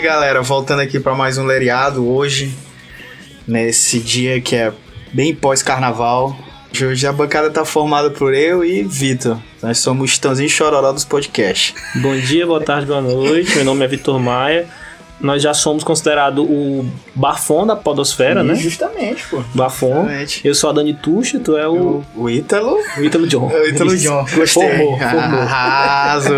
Aí, galera, voltando aqui para mais um Leriado hoje, nesse dia que é bem pós-carnaval. Hoje a bancada tá formada por eu e Vitor. Nós somos Tãozinho Chororó dos podcasts. Bom dia, boa tarde, boa noite. Meu nome é Vitor Maia nós já somos considerado o bafon da podosfera, né? Justamente, pô. Bafon. Justamente. Eu sou a Dani Tuxa, tu é o... O, o Ítalo. O Ítalo John. O Ítalo John. Gostei. Formou, formou. Arraso.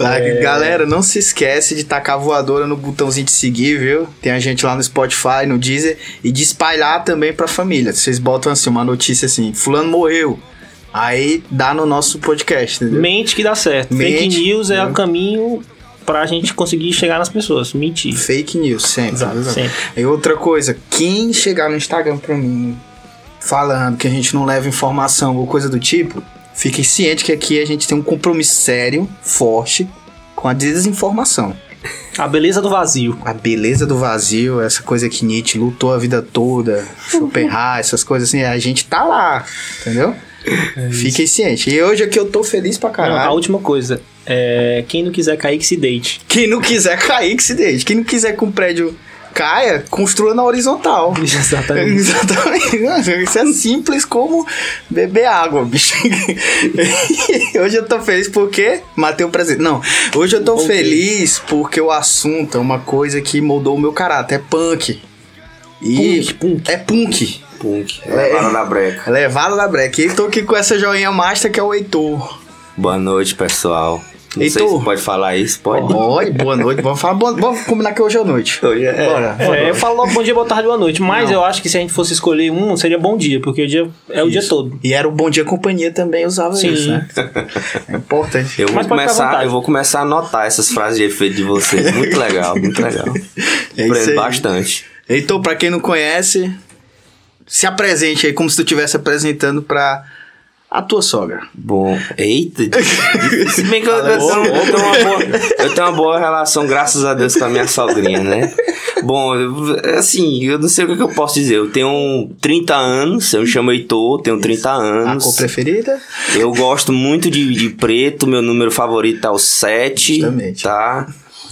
é... Galera, não se esquece de tacar a voadora no botãozinho de seguir, viu? Tem a gente lá no Spotify, no Deezer. E de espalhar também pra família. Vocês botam assim, uma notícia assim, fulano morreu. Aí dá no nosso podcast, entendeu? Mente que dá certo. Mente, Fake news é o caminho pra gente conseguir chegar nas pessoas. Mentir. Fake news, sempre. Exato, sempre. E outra coisa, quem chegar no Instagram pra mim falando que a gente não leva informação ou coisa do tipo, fiquem ciente que aqui a gente tem um compromisso sério, forte, com a desinformação. A beleza do vazio. A beleza do vazio, essa coisa que Nietzsche lutou a vida toda, Schopenhauer, essas coisas assim, a gente tá lá, entendeu? É Fiquem cientes. E hoje aqui eu tô feliz pra caralho. Não, a última coisa, é, quem não quiser cair, que se deite. Quem não quiser cair, que se deite. Quem não quiser que um prédio caia, construa na horizontal. Exatamente. Exatamente. Isso é simples como beber água, bicho. hoje eu tô feliz porque matei o presente. Não, hoje eu tô okay. feliz porque o assunto é uma coisa que moldou o meu caráter. É punk. E punk, punk. É punk. Punk. Levaram na breca. Levaram na breca. E tô aqui com essa joinha master que é o Heitor. Boa noite, pessoal. Não sei tu? se pode falar isso, pode? Pode, boa noite. Vamos falar, boa, vamos combinar que hoje é noite. Hoje é. Bora, é, eu falo logo bom dia, boa tarde, boa noite. Mas Não. eu acho que se a gente fosse escolher um, seria bom dia, porque o dia é isso. o dia todo. E era o bom dia companhia também usava Sim. isso, né? É importante. Eu vou, começar, eu vou começar a anotar essas frases de efeito de vocês. Muito legal, muito legal. É Aprendo bastante. Então, pra quem não conhece, se apresente aí como se tu estivesse apresentando pra a tua sogra. Bom, eita. Se bem que eu, eu, tenho, eu, tenho uma boa, eu tenho uma boa relação, graças a Deus, com a minha sogrinha, né? Bom, assim, eu não sei o que eu posso dizer. Eu tenho 30 anos, eu me chamo Heitor, tenho 30 anos. A cor preferida? Eu gosto muito de, de preto, meu número favorito é o 7. Justamente. Tá?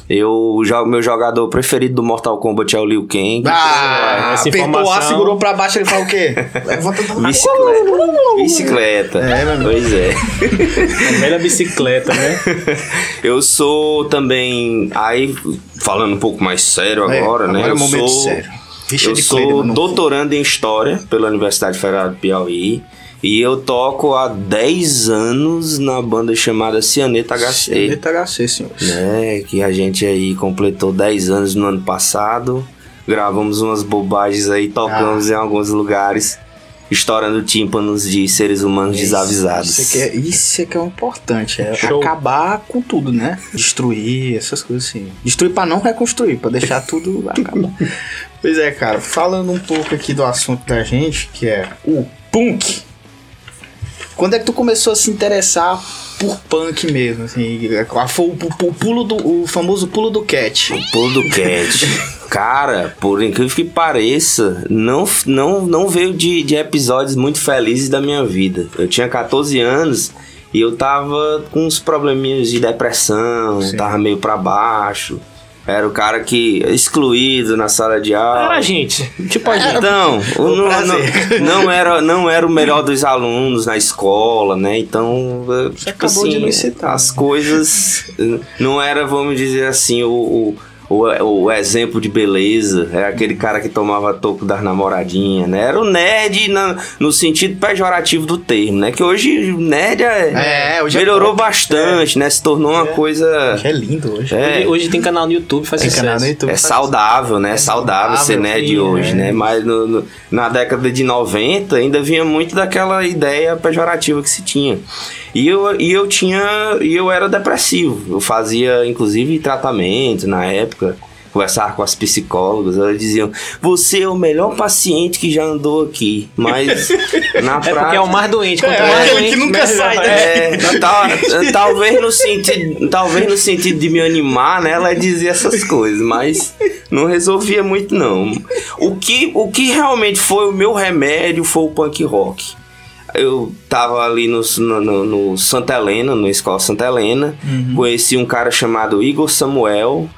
Eu, o meu jogador preferido do Mortal Kombat é o Liu Kang. Ah, essa apertou informação... A, segurou pra baixo, ele fala o quê? Levanta Bicicleta. bicicleta. É, meu Pois é. A velha bicicleta, né? Eu sou também. Aí, falando um pouco mais sério é, agora, né? Agora é um momento sou, sério. eu sou doutorando em História pela Universidade Federal do Piauí. E eu toco há 10 anos na banda chamada Cianeta HC. Cianeta HC, senhor. Né, que a gente aí completou 10 anos no ano passado. Gravamos umas bobagens aí, tocamos ah. em alguns lugares. Estourando tímpanos de seres humanos isso, desavisados. Isso é, que é, isso é que é importante, é Show. acabar com tudo, né? Destruir, essas coisas assim. Destruir para não reconstruir, para deixar tudo acabar. pois é, cara, falando um pouco aqui do assunto da gente, que é o punk. Quando é que tu começou a se interessar por punk mesmo, assim? Foi o, o, o pulo do. O famoso pulo do cat. O pulo do cat. Cara, por incrível que pareça, não, não, não veio de, de episódios muito felizes da minha vida. Eu tinha 14 anos e eu tava com uns probleminhas de depressão, Sim. tava meio para baixo. Era o cara que excluído na sala de aula. Era a gente. Tipo a gente. Então, não, não, não, era, não era o melhor dos alunos na escola, né? Então, Você tipo assim, as coisas não era, vamos dizer assim, o, o o, o exemplo de beleza, era aquele cara que tomava toco das namoradinhas, né? Era o nerd na, no sentido pejorativo do termo, né? Que hoje o nerd é, é hoje é melhorou é bastante, né? Se tornou uma coisa. é lindo hoje. É. hoje. hoje. tem canal no YouTube, faz tem sucesso. Canal no YouTube, é saudável, né? É saudável, saudável ser nerd sim, hoje, é. né? Mas no, no, na década de 90 ainda vinha muito daquela ideia pejorativa que se tinha. E eu, e eu tinha. E eu era depressivo. Eu fazia, inclusive, tratamento na época. Conversar com as psicólogas, elas diziam: Você é o melhor paciente que já andou aqui. Mas na prática. É porque é o mais doente. Quanto é, mais doente, que nunca sai, né? É, tal, talvez, no sentido, talvez no sentido de me animar, né? Ela dizia essas coisas, mas não resolvia muito, não. O que, o que realmente foi o meu remédio foi o punk rock eu tava ali no, no, no Santa Helena, na escola Santa Helena, uhum. conheci um cara chamado Igor Samuel,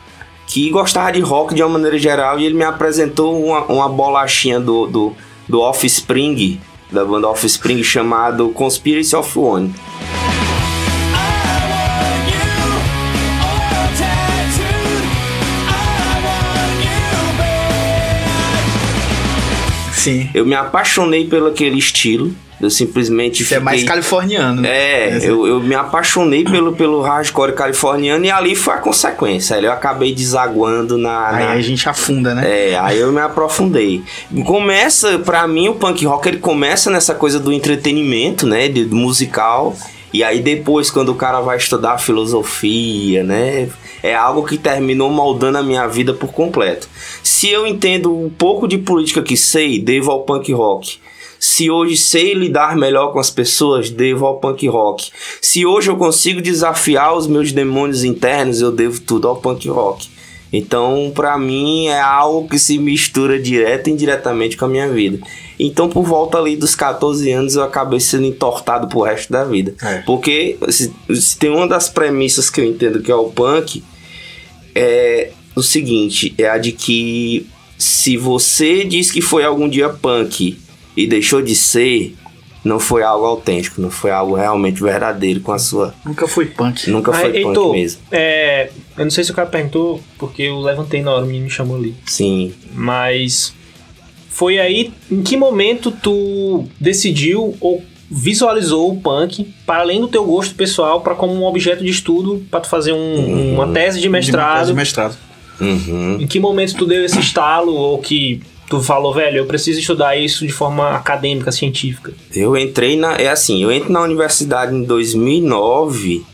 que gostava de rock de uma maneira geral e ele me apresentou uma, uma bolachinha do, do, do Offspring, da banda Offspring, chamado Conspiracy of One. Sim. Eu me apaixonei pelo aquele estilo. Eu simplesmente Você fiquei... é mais californiano. Né? É, eu, eu me apaixonei pelo, pelo hardcore californiano e ali foi a consequência. Eu acabei desaguando na, Aí na... a gente afunda, né? É, aí eu me aprofundei. Começa, para mim, o punk rock ele começa nessa coisa do entretenimento, né? De, do musical. E aí depois, quando o cara vai estudar filosofia, né? É algo que terminou moldando a minha vida por completo. Se eu entendo um pouco de política que sei, devo ao punk rock. Se hoje sei lidar melhor com as pessoas, devo ao punk rock. Se hoje eu consigo desafiar os meus demônios internos, eu devo tudo ao punk rock. Então, para mim, é algo que se mistura direto e indiretamente com a minha vida. Então, por volta ali dos 14 anos, eu acabei sendo entortado pro resto da vida. É. Porque se, se, tem uma das premissas que eu entendo que é o punk, é o seguinte: é a de que se você diz que foi algum dia punk e deixou de ser, não foi algo autêntico, não foi algo realmente verdadeiro com a sua. Nunca foi punk. Nunca foi punk Heitor, mesmo. É, eu não sei se o cara perguntou, porque eu levantei na hora, o menino me chamou ali. Sim. Mas foi aí em que momento tu decidiu ou visualizou o punk para além do teu gosto pessoal para como um objeto de estudo para tu fazer um, uhum. uma tese de mestrado. De tese de mestrado. Uhum. Em que momento tu deu esse estalo ou que tu falou, velho, eu preciso estudar isso de forma acadêmica, científica? Eu entrei na. É assim, eu entro na universidade em 2009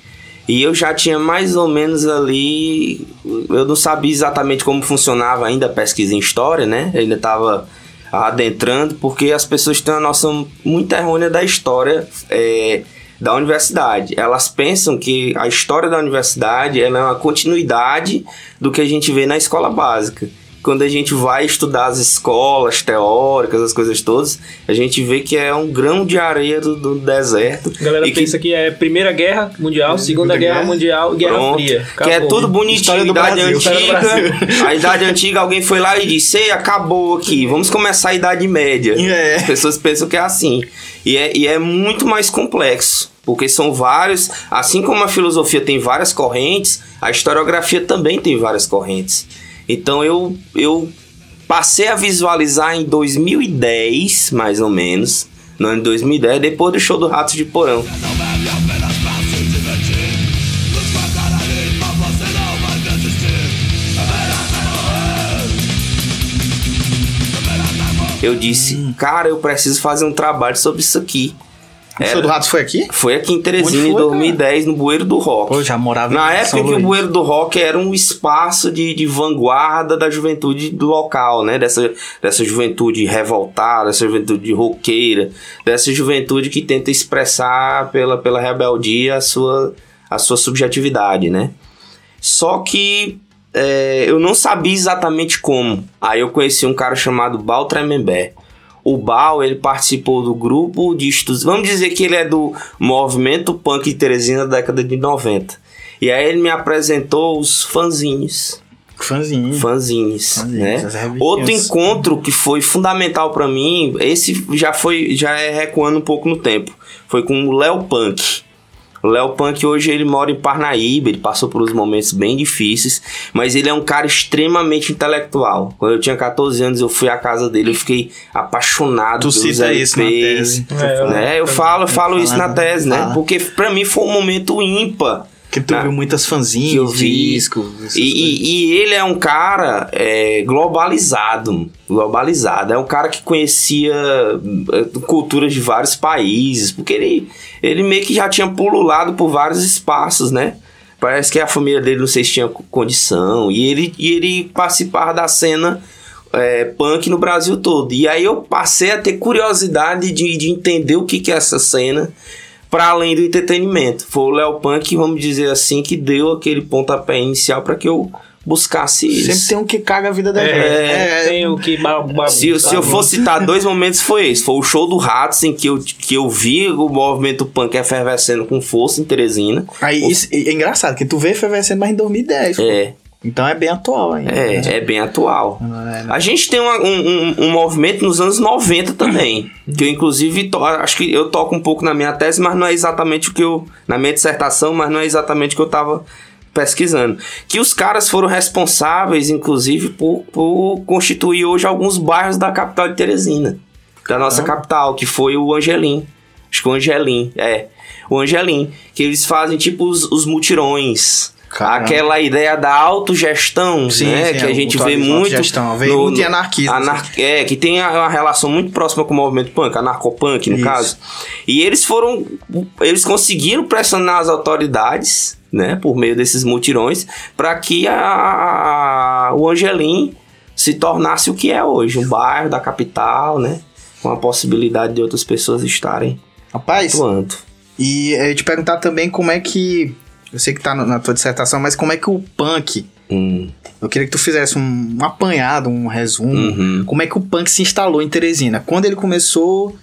e eu já tinha mais ou menos ali. Eu não sabia exatamente como funcionava ainda a pesquisa em história, né? Eu ainda estava adentrando, porque as pessoas têm uma noção muito errônea da história. É, da universidade. Elas pensam que a história da universidade é uma continuidade do que a gente vê na escola básica quando a gente vai estudar as escolas teóricas, as coisas todas, a gente vê que é um grão de areia do, do deserto. A galera pensa que... que é Primeira Guerra Mundial, Segunda Guerra, Guerra Mundial, Guerra Pronto. Fria. Acabou. Que é tudo bonitinho, idade antiga. A idade antiga, alguém foi lá e disse, Ei, acabou aqui, vamos começar a Idade Média. É. As pessoas pensam que é assim. E é, e é muito mais complexo. Porque são vários, assim como a filosofia tem várias correntes, a historiografia também tem várias correntes. Então eu, eu passei a visualizar em 2010, mais ou menos, no ano de 2010, depois do show do Ratos de Porão. Eu disse, cara, eu preciso fazer um trabalho sobre isso aqui. O Show do Ratos foi aqui? Foi aqui em Teresina foi, em 2010, cara? no Bueiro do Rock. Pô, já morava Na época São que Luís. o Bueiro do Rock era um espaço de, de vanguarda da juventude local, né? Dessa, dessa juventude revoltada, dessa juventude roqueira, dessa juventude que tenta expressar pela, pela rebeldia a sua, a sua subjetividade, né? Só que é, eu não sabia exatamente como. Aí eu conheci um cara chamado Baltremembé o Bal, ele participou do grupo de estudos. Vamos dizer que ele é do movimento punk de Teresina da década de 90. E aí ele me apresentou os fanzinhos. Fanzinhos. Fanzinhos, né? Outro encontro que foi fundamental para mim, esse já foi já é recuando um pouco no tempo. Foi com o Léo Punk. O Léo Punk hoje ele mora em Parnaíba, ele passou por uns momentos bem difíceis, mas ele é um cara extremamente intelectual. Quando eu tinha 14 anos, eu fui à casa dele, eu fiquei apaixonado tu pelos cita isso na tese. É, né? Eu, eu falo, eu falo isso na tese, né? Porque para mim foi um momento ímpar que viu muitas fanzinhas, eu vi. discos. E, e, ele é um cara é, globalizado. Globalizado. É um cara que conhecia é, culturas de vários países. Porque ele, ele meio que já tinha pululado por vários espaços, né? Parece que a família dele não sei se tinha condição. E ele, e ele participava da cena é, punk no Brasil todo. E aí eu passei a ter curiosidade de, de entender o que, que é essa cena para além do entretenimento. Foi o Léo Punk, vamos dizer assim, que deu aquele pontapé inicial para que eu buscasse isso. Sempre tem um que caga a vida da é, gente. É, tem o que... Se, se eu for citar dois momentos, foi esse. Foi o show do Ratos, em que eu, que eu vi o movimento punk efervescendo com força em Teresina. Aí, o... isso, é engraçado, que tu vê efervescendo mais em 2010. É. Então é bem atual ainda. É, né? é bem atual. É, a gente tem uma, um, um, um, movimento nos anos 90 também. que eu, inclusive, to, acho que eu toco um pouco na minha tese, mas não é exatamente o que eu. Na minha dissertação, mas não é exatamente o que eu tava pesquisando. Que os caras foram responsáveis, inclusive, por, por constituir hoje alguns bairros da capital de Teresina. Da nossa ah. capital, que foi o Angelim. Acho que o Angelim, é. O Angelim. Que eles fazem tipo os, os mutirões Caramba. Aquela ideia da autogestão, sim, né? Sim, que a gente vê muito. Vem no, muito anarquismo. Anar. É, que tem uma relação muito próxima com o movimento punk, anarcopunk, no Isso. caso. E eles foram. Eles conseguiram pressionar as autoridades, né? Por meio desses mutirões, para que a, a, o Angelim se tornasse o que é hoje, um bairro da capital, né? Com a possibilidade de outras pessoas estarem Rapaz, atuando. E eu te perguntar também como é que eu sei que tá na tua dissertação, mas como é que o punk. Hum. Eu queria que tu fizesse um, apanhado, um resumo. Uhum. Como é que o punk se instalou em Teresina? Quando ele começou.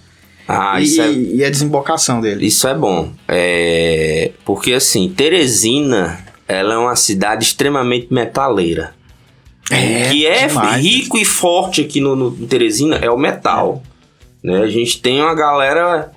Ah, e, é... e, a desembocação dele. Isso é bom. É... Porque assim, Teresina ela é uma cidade extremamente metaleira. É, que é demais. rico e forte aqui no, no Teresina é o metal. Né? A gente tem uma galera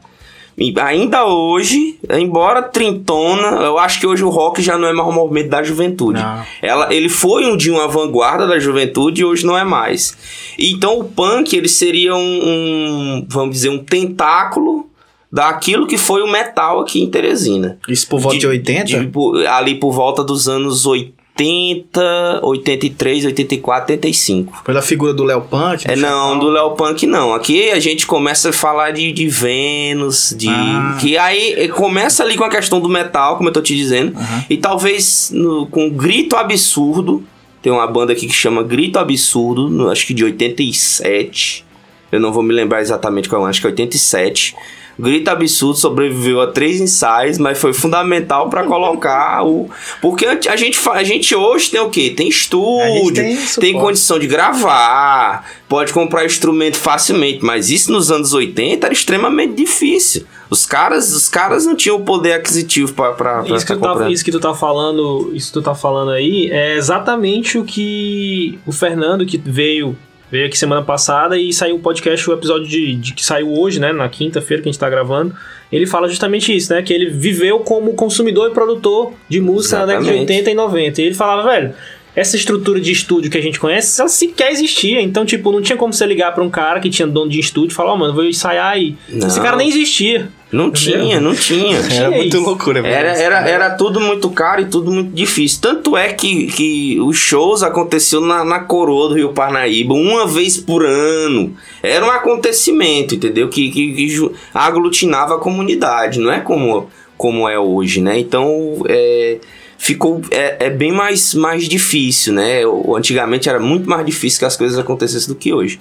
ainda hoje, embora trintona, eu acho que hoje o rock já não é mais um movimento da juventude. Ela, ele foi um dia uma vanguarda da juventude e hoje não é mais. Então o punk ele seria um, um vamos dizer, um tentáculo daquilo que foi o metal aqui em Teresina. Isso por volta de, de 80? De, ali por volta dos anos 80. 80, 83, 84, 85. Pela figura do Léo Punk? É, não, do Léo Punk não. Aqui a gente começa a falar de, de Vênus, de. Ah. Que aí começa ali com a questão do metal, como eu tô te dizendo. Uhum. E talvez no, com Grito Absurdo. Tem uma banda aqui que chama Grito Absurdo, no, acho que de 87. Eu não vou me lembrar exatamente qual, é, acho que é 87 Grito Absurdo sobreviveu a três ensaios, mas foi fundamental para colocar o. Porque a gente, a gente hoje tem o quê? Tem estúdio, tem, tem, condição de gravar, pode comprar instrumento facilmente, mas isso nos anos 80 era extremamente difícil. Os caras, os caras não tinham o poder aquisitivo para isso, que tá, isso que tu tá falando, isso que tu tá falando aí é exatamente o que o Fernando que veio Veio aqui semana passada e saiu o podcast, o episódio de, de que saiu hoje, né? Na quinta-feira que a gente tá gravando. Ele fala justamente isso, né? Que ele viveu como consumidor e produtor de música Exatamente. na década de 80 e 90. E ele falava, velho, essa estrutura de estúdio que a gente conhece, ela sequer existia. Então, tipo, não tinha como você ligar para um cara que tinha dono de estúdio e falar, ó, oh, mano, vou ensaiar aí. Não. Esse cara nem existia. Não tinha, não tinha. Era muito loucura, velho. Era, era, era tudo muito caro e tudo muito difícil. Tanto é que, que os shows aconteciam na, na coroa do Rio Parnaíba uma vez por ano. Era um acontecimento, entendeu? Que, que, que aglutinava a comunidade. Não é como, como é hoje, né? Então, é ficou é, é, bem mais, mais difícil, né? Antigamente era muito mais difícil que as coisas acontecessem do que hoje.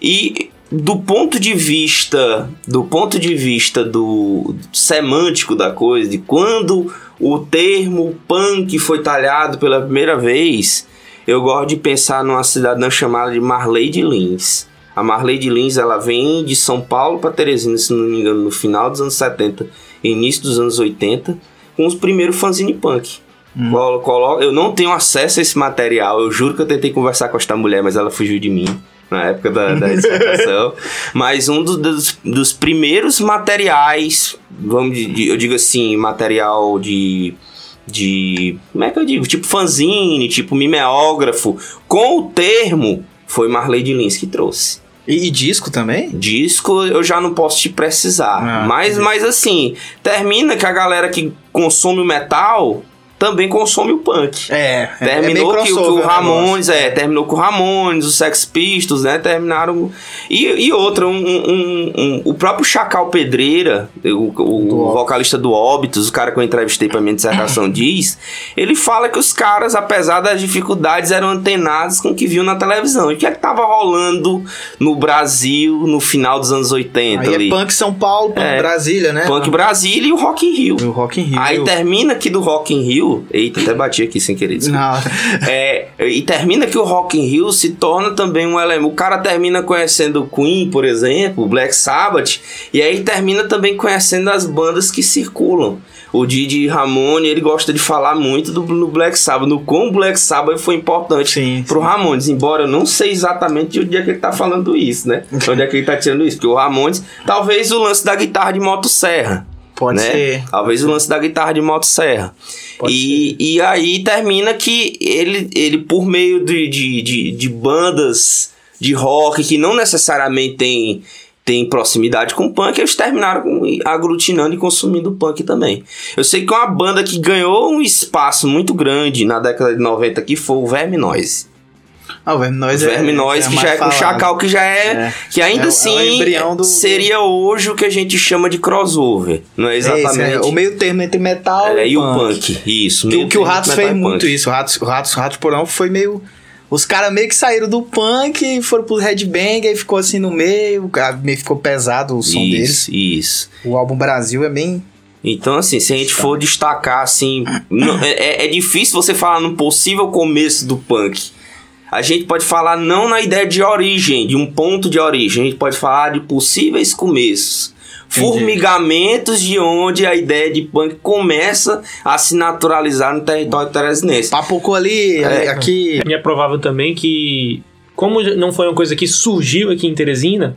E do ponto de vista do ponto de vista do semântico da coisa, de quando o termo punk foi talhado pela primeira vez, eu gosto de pensar numa cidadã chamada de Marley de Lins. A Marley de Lins ela vem de São Paulo para Teresina, se não me engano, no final dos anos 70, início dos anos 80, com os primeiros fanzine punk. Hum. Colo, eu não tenho acesso a esse material. Eu juro que eu tentei conversar com esta mulher, mas ela fugiu de mim na época da, da dissertação. mas um dos, dos, dos, primeiros materiais, vamos eu digo assim, material de de. Como é que eu digo? Tipo fanzine, tipo mimeógrafo, com o termo, foi Marley de Lins que trouxe. E, e, disco também? Disco eu já não posso te precisar. Ah, mas, mas assim, termina que a galera que consome o metal também consome o punk. É, é terminou é que, o Ramones, é, terminou com o Ramones, os Sex Pistols, né? Terminaram. E, e outra, um, um, um, o próprio Chacal Pedreira, o, o vocalista do Óbitos, o cara que eu entrevistei pra minha dissertação diz, ele fala que os caras, apesar das dificuldades, eram antenados com o que viu na televisão. E que é tava rolando no Brasil no final dos anos 80 Aí ali? É punk São Paulo, punk é, Brasília, né? Punk Brasília e o Rock in Rio. E o Rock in Rio. Aí termina aqui do Rock in Rio Eita, até bati aqui sem querer. Não. É, e termina que o Rock in Rio se torna também um elemento. O cara termina conhecendo o Queen, por exemplo, Black Sabbath, e aí termina também conhecendo as bandas que circulam. O Didi Ramone, ele gosta de falar muito do, no Black Sabbath, no quão Black Sabbath foi importante sim, pro sim. Ramones, embora eu não sei exatamente de onde é que ele tá falando isso, né? onde é que ele tá tirando isso, porque o Ramones, talvez o lance da guitarra de motosserra. Pode né? ser. Talvez o lance da guitarra de motosserra. E, e aí termina que ele, ele por meio de, de, de, de bandas de rock que não necessariamente tem tem proximidade com o punk, eles terminaram aglutinando e consumindo o punk também. Eu sei que uma banda que ganhou um espaço muito grande na década de 90 aqui foi o Verme Noise. Ah, o Verme Noise, o Verme é, é que já é com o Chacal, que já é. é. Que ainda é, assim é do, seria hoje o que a gente chama de crossover. Não é, é exatamente. o meio termo entre metal e, e o punk. Isso. Que, que o Ratos fez muito isso. O Ratos, o Ratos, o Ratos Porão foi meio os caras meio que saíram do punk, foram pro headbang, aí ficou assim no meio, meio ficou pesado o som isso, deles. Isso. O álbum Brasil é bem então, assim, se a gente for destacar, assim, não, é, é, é difícil você falar no possível começo do punk. A gente pode falar não na ideia de origem, de um ponto de origem, a gente pode falar de possíveis começos formigamentos de onde a ideia de punk começa a se naturalizar no território teresinense. Papucou ali, é, aqui. É provável também que, como não foi uma coisa que surgiu aqui em Teresina,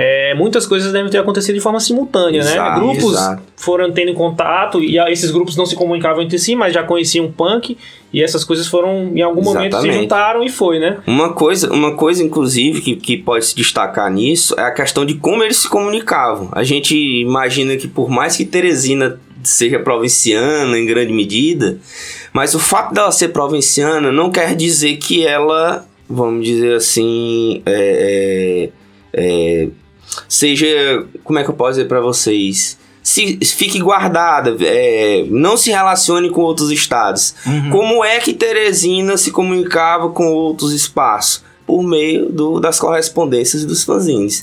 é, muitas coisas devem ter acontecido de forma simultânea, né? exato, né? Grupos exato. foram tendo contato e esses grupos não se comunicavam entre si, mas já conheciam punk e essas coisas foram em algum Exatamente. momento se juntaram e foi, né? Uma coisa, uma coisa inclusive que, que pode se destacar nisso é a questão de como eles se comunicavam. A gente imagina que por mais que Teresina seja provinciana em grande medida, mas o fato dela ser provinciana não quer dizer que ela, vamos dizer assim, é, é, é seja. Como é que eu posso dizer para vocês? Se, fique guardada, é, não se relacione com outros estados. Uhum. Como é que Teresina se comunicava com outros espaços? Por meio do, das correspondências dos fanzines.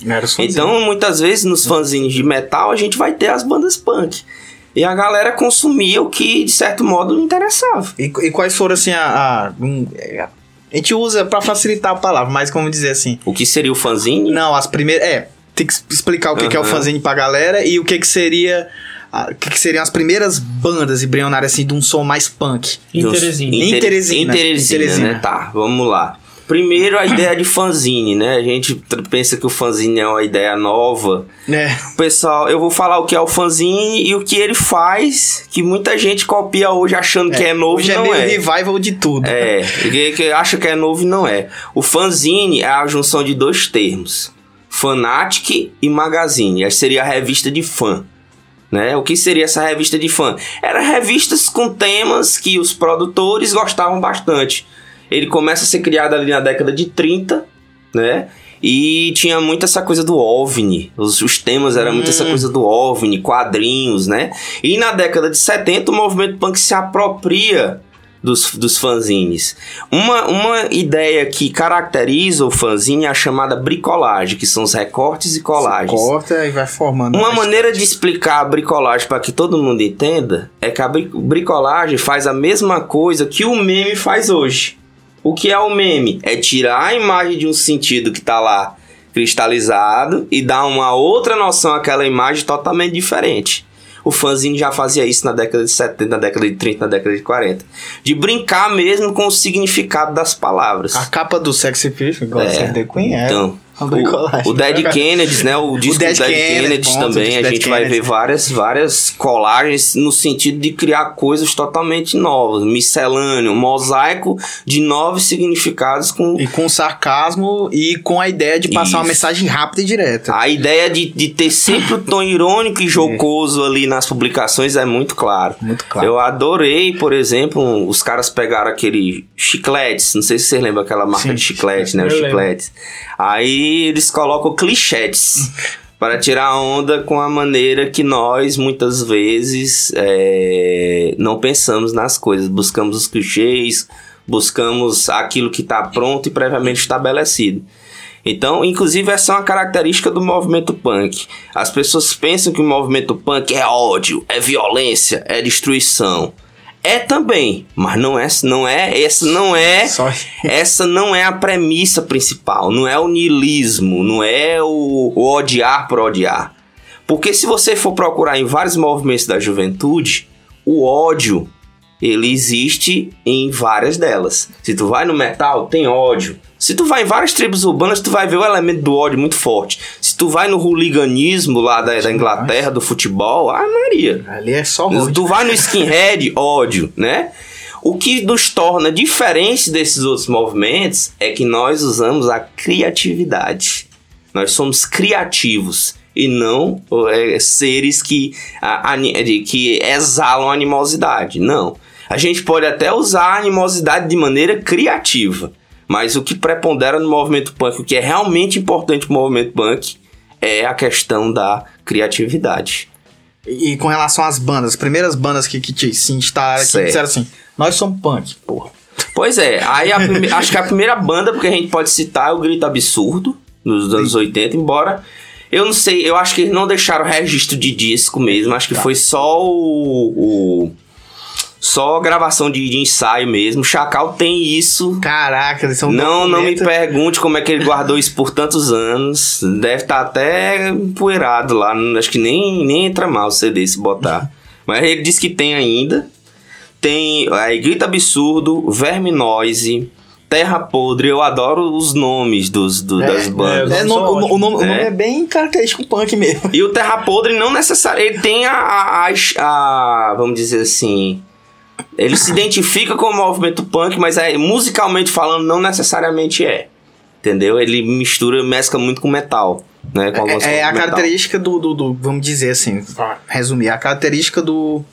Então, muitas vezes nos fanzines de metal a gente vai ter as bandas punk. E a galera consumia o que, de certo modo, interessava. E, e quais foram, assim, a, a, a a gente usa para facilitar a palavra, mas como dizer assim. O que seria o fanzine? Não, as primeiras. É, tem que explicar o que, uhum. que é o fanzine pra galera e o que, que seria o que, que, seriam as primeiras bandas embrionárias assim de um som mais punk. Em Teresina. Em Teresina. Em Teresina, né? Tá, vamos lá. Primeiro, a ideia de fanzine, né? A gente pensa que o fanzine é uma ideia nova. É. Pessoal, eu vou falar o que é o fanzine e o que ele faz, que muita gente copia hoje achando é. que é novo hoje e é não é. Hoje é meio revival de tudo. É, que, que acha que é novo e não é. O fanzine é a junção de dois termos. Fanatic e Magazine. Essa seria a revista de fã. Né? O que seria essa revista de fã? Era revistas com temas que os produtores gostavam bastante. Ele começa a ser criado ali na década de 30, né? E tinha muito essa coisa do OVNI. Os, os temas eram hum. muito essa hum. coisa do OVNI, quadrinhos, né? E na década de 70 o movimento punk se apropria dos, dos fanzines. Uma, uma ideia que caracteriza o fanzine é a chamada bricolagem, que são os recortes e colagens. Você corta e vai formando. Uma maneira de explicar a bricolagem para que todo mundo entenda é que a bricolagem faz a mesma coisa que o meme faz hoje. O que é o meme? É tirar a imagem de um sentido que está lá cristalizado e dar uma outra noção àquela imagem totalmente diferente. O fanzine já fazia isso na década de 70, na década de 30, na década de 40. De brincar mesmo com o significado das palavras. A capa do Sexy Fish, igual é, você conhece. Então, o, o Dead Kennedys, né? O disco o Dead, Dead Kennedy, Kennedys também, a Dead gente Kennedy. vai ver várias, várias colagens no sentido de criar coisas totalmente novas. Miscelâneo, mosaico de novos significados com... E com sarcasmo e com a ideia de passar Isso. uma mensagem rápida e direta. A ideia de, de ter sempre o tom irônico e jocoso ali nas publicações é muito claro. Muito claro. Eu adorei, por exemplo, os caras pegaram aquele chicletes, não sei se vocês lembram aquela marca Sim. de chiclete, né? Os chicletes. Aí eles colocam clichês para tirar onda com a maneira que nós muitas vezes é, não pensamos nas coisas. Buscamos os clichês, buscamos aquilo que está pronto e previamente estabelecido. Então, inclusive, essa é uma característica do movimento punk. As pessoas pensam que o movimento punk é ódio, é violência, é destruição. É também, mas não é, não é, essa não é, essa não é a premissa principal, não é o niilismo, não é o, o odiar por odiar. Porque se você for procurar em vários movimentos da juventude, o ódio ele existe em várias delas. Se tu vai no metal, tem ódio. Se tu vai em várias tribos urbanas, tu vai ver o elemento do ódio muito forte. Se tu vai no hooliganismo lá da, da Inglaterra, do futebol, ah, Maria. Ali é só ódio. Tu vai no skinhead, ódio, né? O que nos torna diferentes desses outros movimentos é que nós usamos a criatividade. Nós somos criativos e não é, seres que, a, a, que exalam animosidade. Não. A gente pode até usar a animosidade de maneira criativa, mas o que prepondera no movimento punk, o que é realmente importante no movimento punk, é a questão da criatividade. E, e com relação às bandas, as primeiras bandas que, que te se instalaram aqui disseram assim: nós somos punk, porra. Pois é, aí prime... acho que a primeira banda, porque a gente pode citar, é o Grito Absurdo, nos anos Sim. 80, embora eu não sei, eu acho que eles não deixaram registro de disco mesmo. Acho que tá. foi só o, o. só gravação de, de, ensaio mesmo. Chacal tem isso. Caraca, eles são Não, não me pergunte como é que ele guardou isso por tantos anos. Deve estar tá até empoeirado lá. Acho que nem, nem entra mal o CD se botar. Mas ele disse que tem ainda. Tem aí, Grita Absurdo, Verme Noise, Terra Podre, eu adoro os nomes dos, do, é, das bandas. É, no, o, o, nome, é. o, nome, é bem característico punk mesmo. E o Terra Podre não necessariamente. Ele tem a, a, a, a, Vamos dizer assim. Ele se identifica com o movimento punk, mas é, musicalmente falando, não necessariamente é. Entendeu? Ele mistura, mescla muito com metal. Né, com é, é a metal. característica do, do, do, Vamos dizer assim, resumir, a característica do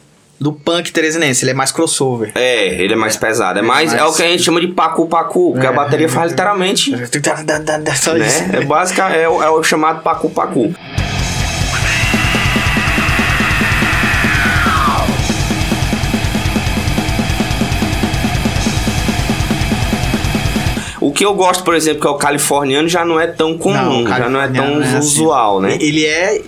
do punk teresinense, ele é mais crossover. É, ele é mais pesado. É, mais, é, mais... é o que a gente chama de pacu-pacu, que a é. bateria faz literalmente. né? É, básica, é, o, é o chamado pacu-pacu. O que eu gosto, por exemplo, que é o californiano, já não é tão comum, não, já não é tão é usual, assim. né? Ele é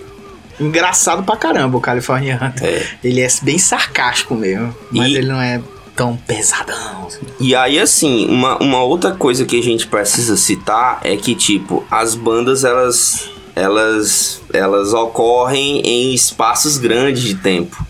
engraçado pra caramba, o Californiano. É. Ele é bem sarcástico mesmo, mas e... ele não é tão pesadão. Assim. E aí, assim, uma, uma outra coisa que a gente precisa citar é que, tipo, as bandas, elas, elas, elas ocorrem em espaços grandes de tempo.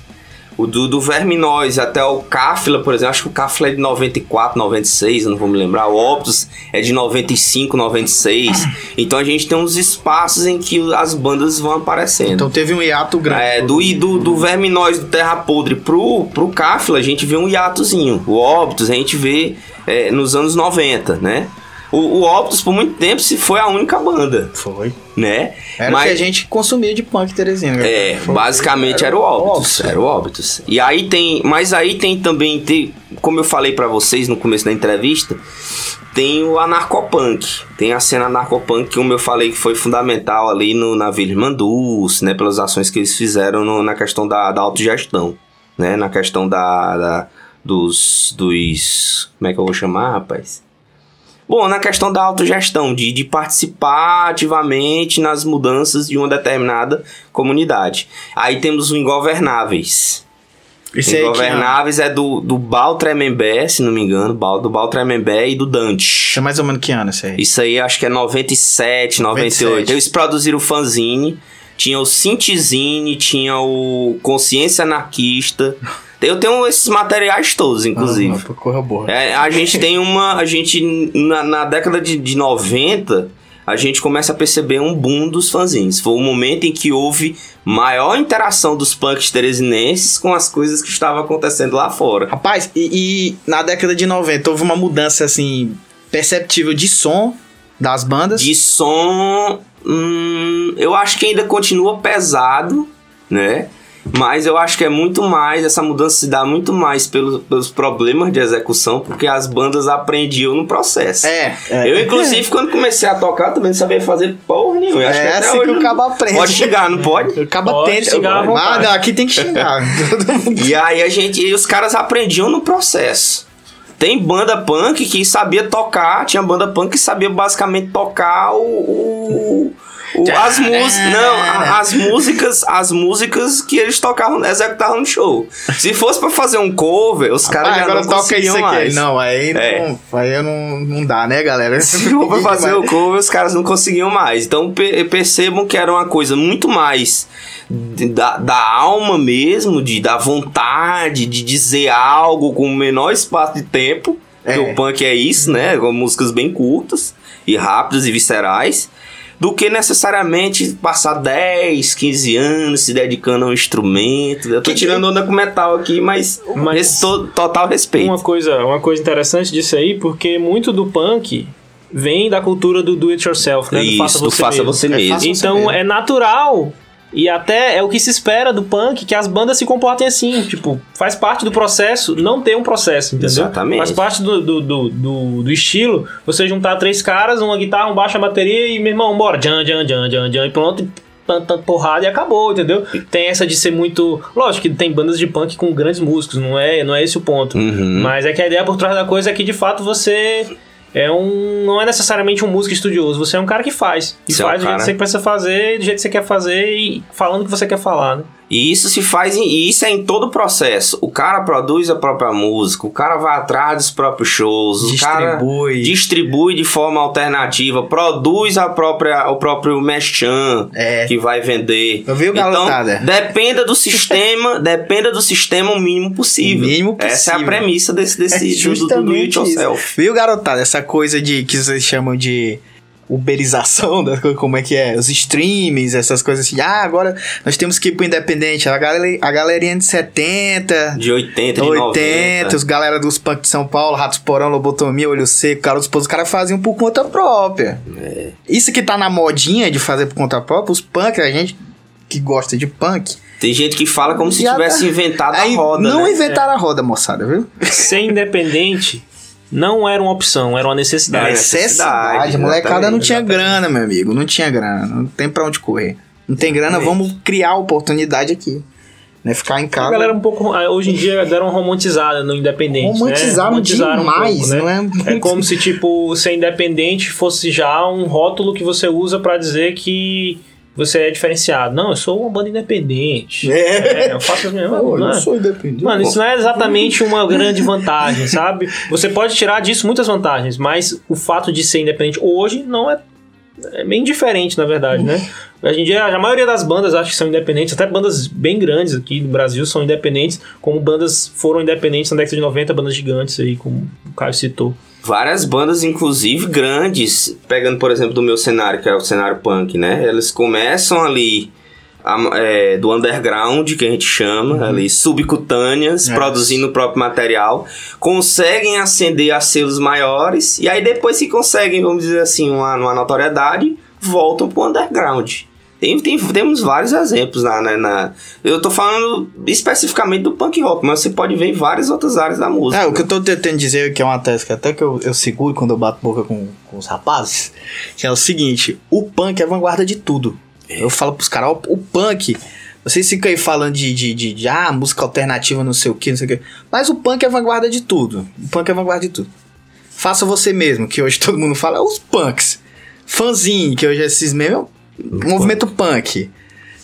O do, do Verminóis até o Cáfila, por exemplo, acho que o Cáfila é de 94, 96, eu não vou me lembrar. O Optus é de 95, 96. Então a gente tem uns espaços em que as bandas vão aparecendo. Então teve um hiato grande. É, do, do, do Verminóis, do Terra Podre pro, pro Cáfila, a gente vê um hiatozinho. O Optus a gente vê é, nos anos 90, né? O, o Optus, por muito tempo, se foi a única banda. Foi. Né? Era Mas, que a gente consumia de punk Teresina. É, foi, basicamente era, era, o Optus, Era o Optus. E aí tem. Mas aí tem também. Tem, como eu falei para vocês no começo da entrevista, tem o anarcopunk. Tem a cena anarcopunk, como eu falei, que foi fundamental ali no, na Vila Mandus, né? Pelas ações que eles fizeram no, na questão da, da autogestão. Né? Na questão da, da dos, dos. Como é que eu vou chamar, rapaz? Bom, na questão da autogestão, de, de participar ativamente nas mudanças de uma determinada comunidade. Aí temos o Ingovernáveis. Esse Ingovernáveis é do, do Baltremembé, se não me engano, do Baltremembé e do Dante. Isso é mais ou menos que ano isso aí? Isso aí acho que é 97, 98. 97. Eles produziram o fanzine, tinha o Sintizine, tinha o Consciência Anarquista... Eu tenho esses materiais todos, inclusive. Ah, corra boa. É, a gente tem uma. A gente, na, na década de, de 90, a gente começa a perceber um boom dos fanzines. Foi o momento em que houve maior interação dos punks teresinenses com as coisas que estavam acontecendo lá fora. Rapaz, e, e na década de 90 houve uma mudança assim perceptível de som das bandas? De som, hum, eu acho que ainda continua pesado, né? Mas eu acho que é muito mais, essa mudança se dá muito mais pelos, pelos problemas de execução, porque as bandas aprendiam no processo. É. é. Eu, inclusive, quando comecei a tocar, também não sabia fazer porra nenhuma. Eu acho é que assim que o cabo aprende. Pode xingar, não pode? O cabo tenta. Xingar ah, não, aqui tem que xingar. e aí a gente, e os caras aprendiam no processo. Tem banda punk que sabia tocar, tinha banda punk que sabia basicamente tocar o, o O, as músicas. Não, as músicas. As músicas que eles tocavam, executavam no show. Se fosse pra fazer um cover, os caras já agora não toca isso mais. aqui. Não, aí, é. não, aí não, não dá, né, galera? Se for pra fazer o cover, os caras não conseguiam mais. Então percebam que era uma coisa muito mais da, da alma mesmo, de da vontade de dizer algo com o menor espaço de tempo. É. o punk é isso, né? Com músicas bem curtas e rápidas e viscerais do que necessariamente passar 10, 15 anos se dedicando a um instrumento. Eu tô que, tirando onda com metal aqui, mas, mas to, total respeito. Uma coisa, uma coisa interessante disso aí, porque muito do punk vem da cultura do do it yourself, né? Isso, do faça você, do faça mesmo. Você mesmo. É então mesmo. é natural e até é o que se espera do punk que as bandas se comportem assim. Tipo, faz parte do processo não ter um processo, entendeu? Exatamente. Faz parte do, do, do, do, do estilo você juntar três caras, uma guitarra, um baixo, a bateria e, meu irmão, bora. Jan, jan, jan, jan, jan, e pronto. Tanta porrada e acabou, entendeu? Tem essa de ser muito. Lógico que tem bandas de punk com grandes músicos, não é, não é esse o ponto. Uhum. Mas é que a ideia por trás da coisa é que de fato você é um. Não é necessariamente um músico estudioso, você é um cara que faz. E você faz é um do jeito que você precisa fazer, do jeito que você quer fazer e falando o que você quer falar, né? E isso se faz, e isso é em todo o processo. O cara produz a própria música, o cara vai atrás dos próprios shows, distribui. o cara distribui de forma alternativa, produz a própria, o próprio merchan é. que vai vender. Eu vi o então, dependa do sistema, dependa do sistema o mínimo possível. O mínimo possível. Essa é a premissa desse, desse é do, do, do it yourself. Viu, garotada? Essa coisa de que vocês chamam de uberização das coisas, como é que é, os streams, essas coisas assim. Ah, agora nós temos que ir pro independente. A, galera, a galerinha de 70, de 80, de 80, 90. os galera dos punk de São Paulo, Ratos Porão, Lobotomia, Olho Seco, Caros Os caras faziam por conta própria. É. Isso que tá na modinha de fazer por conta própria, os punk, a gente que gosta de punk. Tem gente que fala como se tivesse inventado a roda. Não né? inventaram é. a roda, moçada, viu? Ser independente não era uma opção, era uma necessidade. necessidade. A molecada não tinha grana, meu amigo. Não tinha grana. Não tem pra onde correr. Não tem grana, vamos criar oportunidade aqui. Né, ficar em casa. A galera um pouco. Ah, hoje em dia deram uma romantizada no independente. Romantizaram, né? Romantizaram demais, um pouco, né? não é? Muito... É como se, tipo, ser independente fosse já um rótulo que você usa para dizer que você é diferenciado. Não, eu sou uma banda independente. É, é eu faço as minhas. Pô, eu sou independente. Mano, isso não é exatamente uma grande vantagem, sabe? Você pode tirar disso muitas vantagens, mas o fato de ser independente hoje não é. É bem diferente, na verdade, né? Hoje em dia, a maioria das bandas acho que são independentes, até bandas bem grandes aqui no Brasil são independentes, como bandas foram independentes na década de 90, bandas gigantes aí, como o Caio citou várias bandas, inclusive grandes, pegando por exemplo do meu cenário, que é o cenário punk, né? Eles começam ali a, é, do underground, que a gente chama, uhum. ali, subcutâneas, é. produzindo o próprio material, conseguem ascender a selos maiores, e aí depois se conseguem, vamos dizer assim, uma, uma notoriedade, voltam pro underground. Tem, tem, temos vários exemplos na, na, na, Eu tô falando especificamente do punk rock, mas você pode ver em várias outras áreas da música. É, o que eu tô tentando dizer, que é uma tese que até que eu, eu seguro quando eu bato boca com, com os rapazes, que é o seguinte: o punk é vanguarda de tudo. Eu falo pros caras, o, o punk. Vocês ficam aí falando de, de, de, de, ah, música alternativa, não sei o que, não sei o que. Mas o punk é vanguarda de tudo. O punk é vanguarda de tudo. Faça você mesmo, que hoje todo mundo fala, é os punks. Fanzine, que hoje é esses mesmos movimento punk.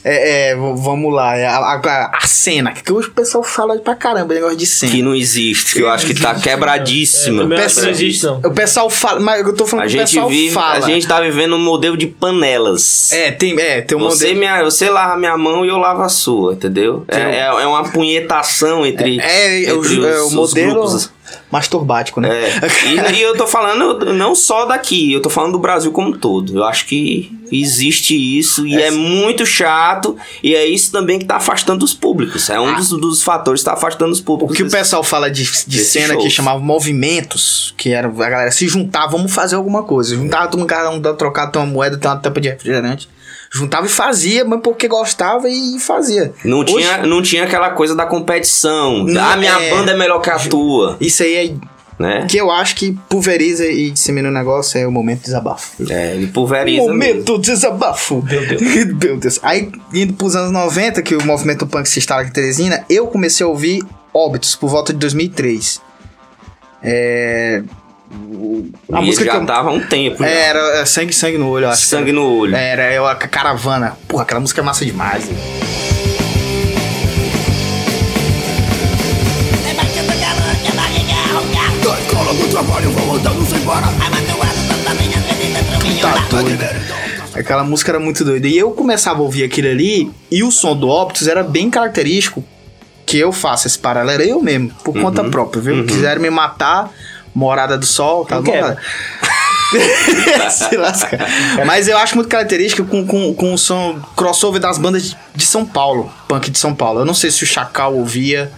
É, é, vamos lá, é a, a, a, cena, que hoje o pessoal fala pra caramba, negócio de cena. Que não existe, que eu acho que tá quebradíssima. É, o, pessoal, não existe, não. o pessoal fala, mas eu tô falando a que o pessoal vive, fala. A gente tá vivendo um modelo de panelas. É, tem, é, tem um você modelo. Minha, você lava minha mão e eu lavo a sua, entendeu? É, é, é, uma punhetação entre, é, é, entre o, é, os, o modelo. Grupos masturbático, né? É. E, e, eu tô falando não só daqui, eu tô falando do Brasil como um todo. Eu acho que existe isso e é, é muito chato e é isso também que tá afastando os públicos. É um ah. dos, dos fatores que tá afastando os públicos. O que desse, o pessoal fala de, de cena shows. que chamava movimentos, que era a galera se juntar, vamos fazer alguma coisa. Juntava todo mundo, cada um trocar uma moeda, tem uma tampa de refrigerante juntava e fazia, mas porque gostava e fazia. Não, Hoje, tinha, não tinha aquela coisa da competição. Não, ah, minha é, banda é melhor que a tua. Isso aí é. Né? Que eu acho que pulveriza e dissemina o negócio é o momento de desabafo. É, ele pulveriza. Momento de desabafo. Meu Deus. Meu Deus. Aí, indo pros anos 90, que o movimento punk se instala aqui em Teresina, eu comecei a ouvir Óbitos por volta de 2003. É, A e música já que eu... tava há um tempo. É, era é, Sangue Sangue no Olho, acho. Sangue no Olho. Era, eu, a Caravana. Porra, aquela música é massa demais. Tá doido. Aquela música era muito doida. E eu começava a ouvir aquilo ali, e o som do Optus era bem característico. Que eu faço esse paralelo, eu mesmo, por uhum. conta própria, viu? Uhum. Quiseram me matar, Morada do Sol, tá bom? Se lasca. Mas eu acho muito característico com, com, com o som crossover das bandas de São Paulo, punk de São Paulo. Eu não sei se o Chacal ouvia.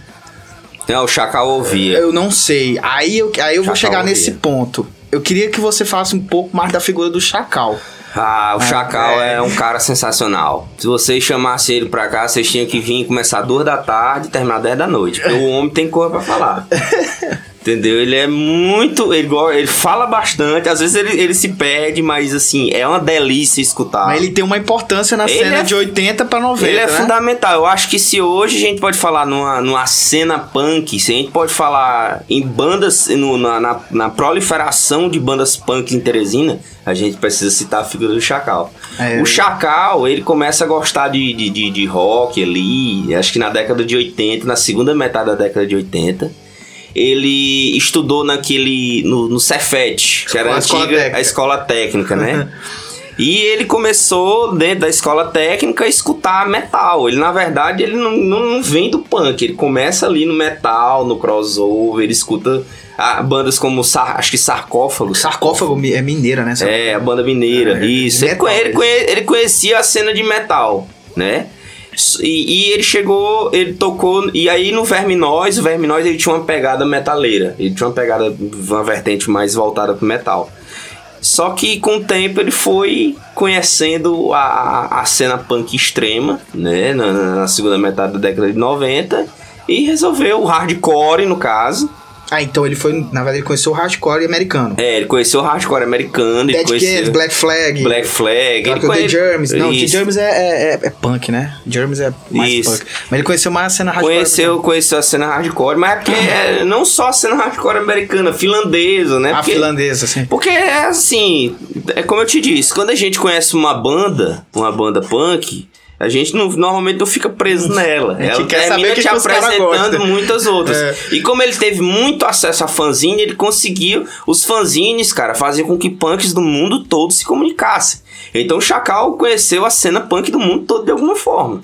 Não, o Chacal ouvia. Eu não sei. Aí eu, aí eu vou chegar ouvia. nesse ponto. Eu queria que você falasse um pouco mais da figura do Chacal. Ah, o ah, Chacal é. é. um cara sensacional. Se vocês chamassem ele pra cá, vocês tinham que vir começar duas da tarde e terminar dez da noite. Porque o homem tem coisa pra falar. Entendeu? Ele é muito. Ele, ele fala bastante, às vezes ele, ele se perde, mas assim, é uma delícia escutar. Mas ele tem uma importância na ele cena é, de 80 para 90. Ele é né? fundamental. Eu acho que se hoje a gente pode falar numa, numa cena punk, se a gente pode falar em bandas, no, na, na, na proliferação de bandas punk em Teresina, a gente precisa citar a figura do Chacal. É, o Chacal, ele começa a gostar de, de, de, de rock ali, acho que na década de 80, na segunda metade da década de 80 ele estudou naquele. no, no Cefet, que era a, antiga, a escola técnica, né? E ele começou, dentro da escola técnica, a escutar metal. Ele, na verdade, ele não, não, vem do punk. Ele começa ali no metal, no crossover, ele escuta ah, bandas como, acho que Sarcófago. Sarcófago é mineira, né? Sarcófago. É, a banda mineira, é, isso. Metal, ele, ele, ele conhecia a cena de metal, né? E, e, ele chegou, ele tocou. E aí no Verminóis, o Verminóis ele tinha uma pegada metaleira. Ele tinha uma pegada, uma vertente mais voltada pro metal. Só que com o tempo ele foi conhecendo a, a cena punk extrema, né? Na, na segunda metade da década de 90. E resolveu o hardcore, no caso ah, então ele foi, na verdade, ele conheceu o hardcore americano. É, ele conheceu o hardcore americano. Dead conheceu... Black Flag. Black Flag. Ele conhe... The Germs. Não, The Germs é, é, é, punk, né? Germs é mais Isso. punk. Mas ele conheceu mais a cena hardcore. Conheceu, conheceu a cena hardcore, mas é porque é, não só a cena hardcore americana, finlandesa, né? Porque, a finlandesa, sim. Porque é assim, é como eu te disse, quando a gente conhece uma banda, uma banda punk a gente não, normalmente não fica preso nela. Ela quer saber que te apresentando muitas outras. É. E como ele teve muito acesso a fanzine, ele conseguiu. Os fanzines, cara, fazer com que punks do mundo todo se comunicassem. Então o Chacal conheceu a cena punk do mundo todo de alguma forma.